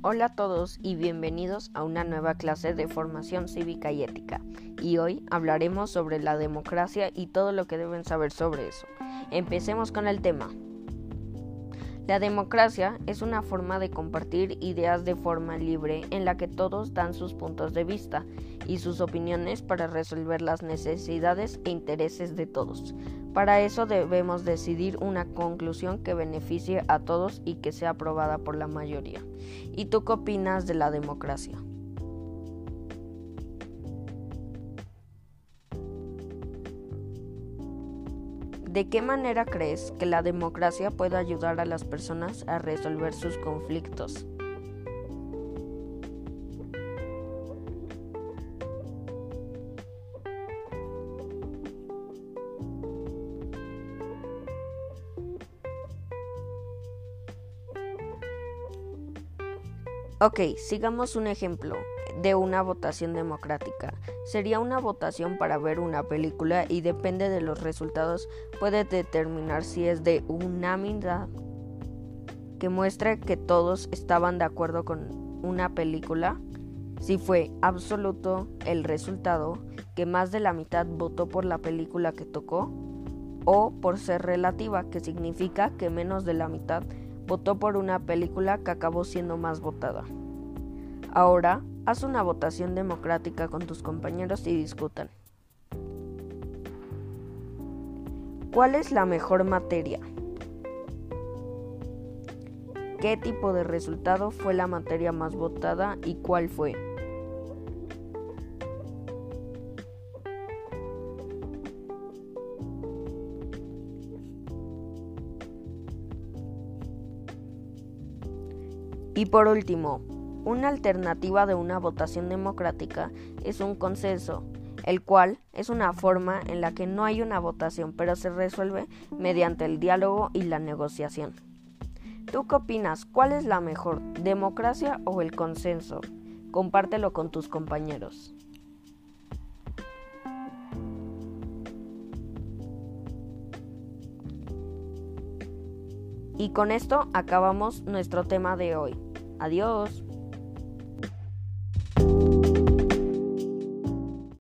Hola a todos y bienvenidos a una nueva clase de formación cívica y ética. Y hoy hablaremos sobre la democracia y todo lo que deben saber sobre eso. Empecemos con el tema. La democracia es una forma de compartir ideas de forma libre en la que todos dan sus puntos de vista y sus opiniones para resolver las necesidades e intereses de todos. Para eso debemos decidir una conclusión que beneficie a todos y que sea aprobada por la mayoría. ¿Y tú qué opinas de la democracia? ¿De qué manera crees que la democracia puede ayudar a las personas a resolver sus conflictos? Ok, sigamos un ejemplo de una votación democrática. Sería una votación para ver una película y depende de los resultados puede determinar si es de unanimidad que muestre que todos estaban de acuerdo con una película, si fue absoluto el resultado que más de la mitad votó por la película que tocó, o por ser relativa, que significa que menos de la mitad votó por una película que acabó siendo más votada. Ahora, haz una votación democrática con tus compañeros y discutan. ¿Cuál es la mejor materia? ¿Qué tipo de resultado fue la materia más votada y cuál fue? Y por último, una alternativa de una votación democrática es un consenso, el cual es una forma en la que no hay una votación, pero se resuelve mediante el diálogo y la negociación. ¿Tú qué opinas? ¿Cuál es la mejor, democracia o el consenso? Compártelo con tus compañeros. Y con esto acabamos nuestro tema de hoy. Adiós.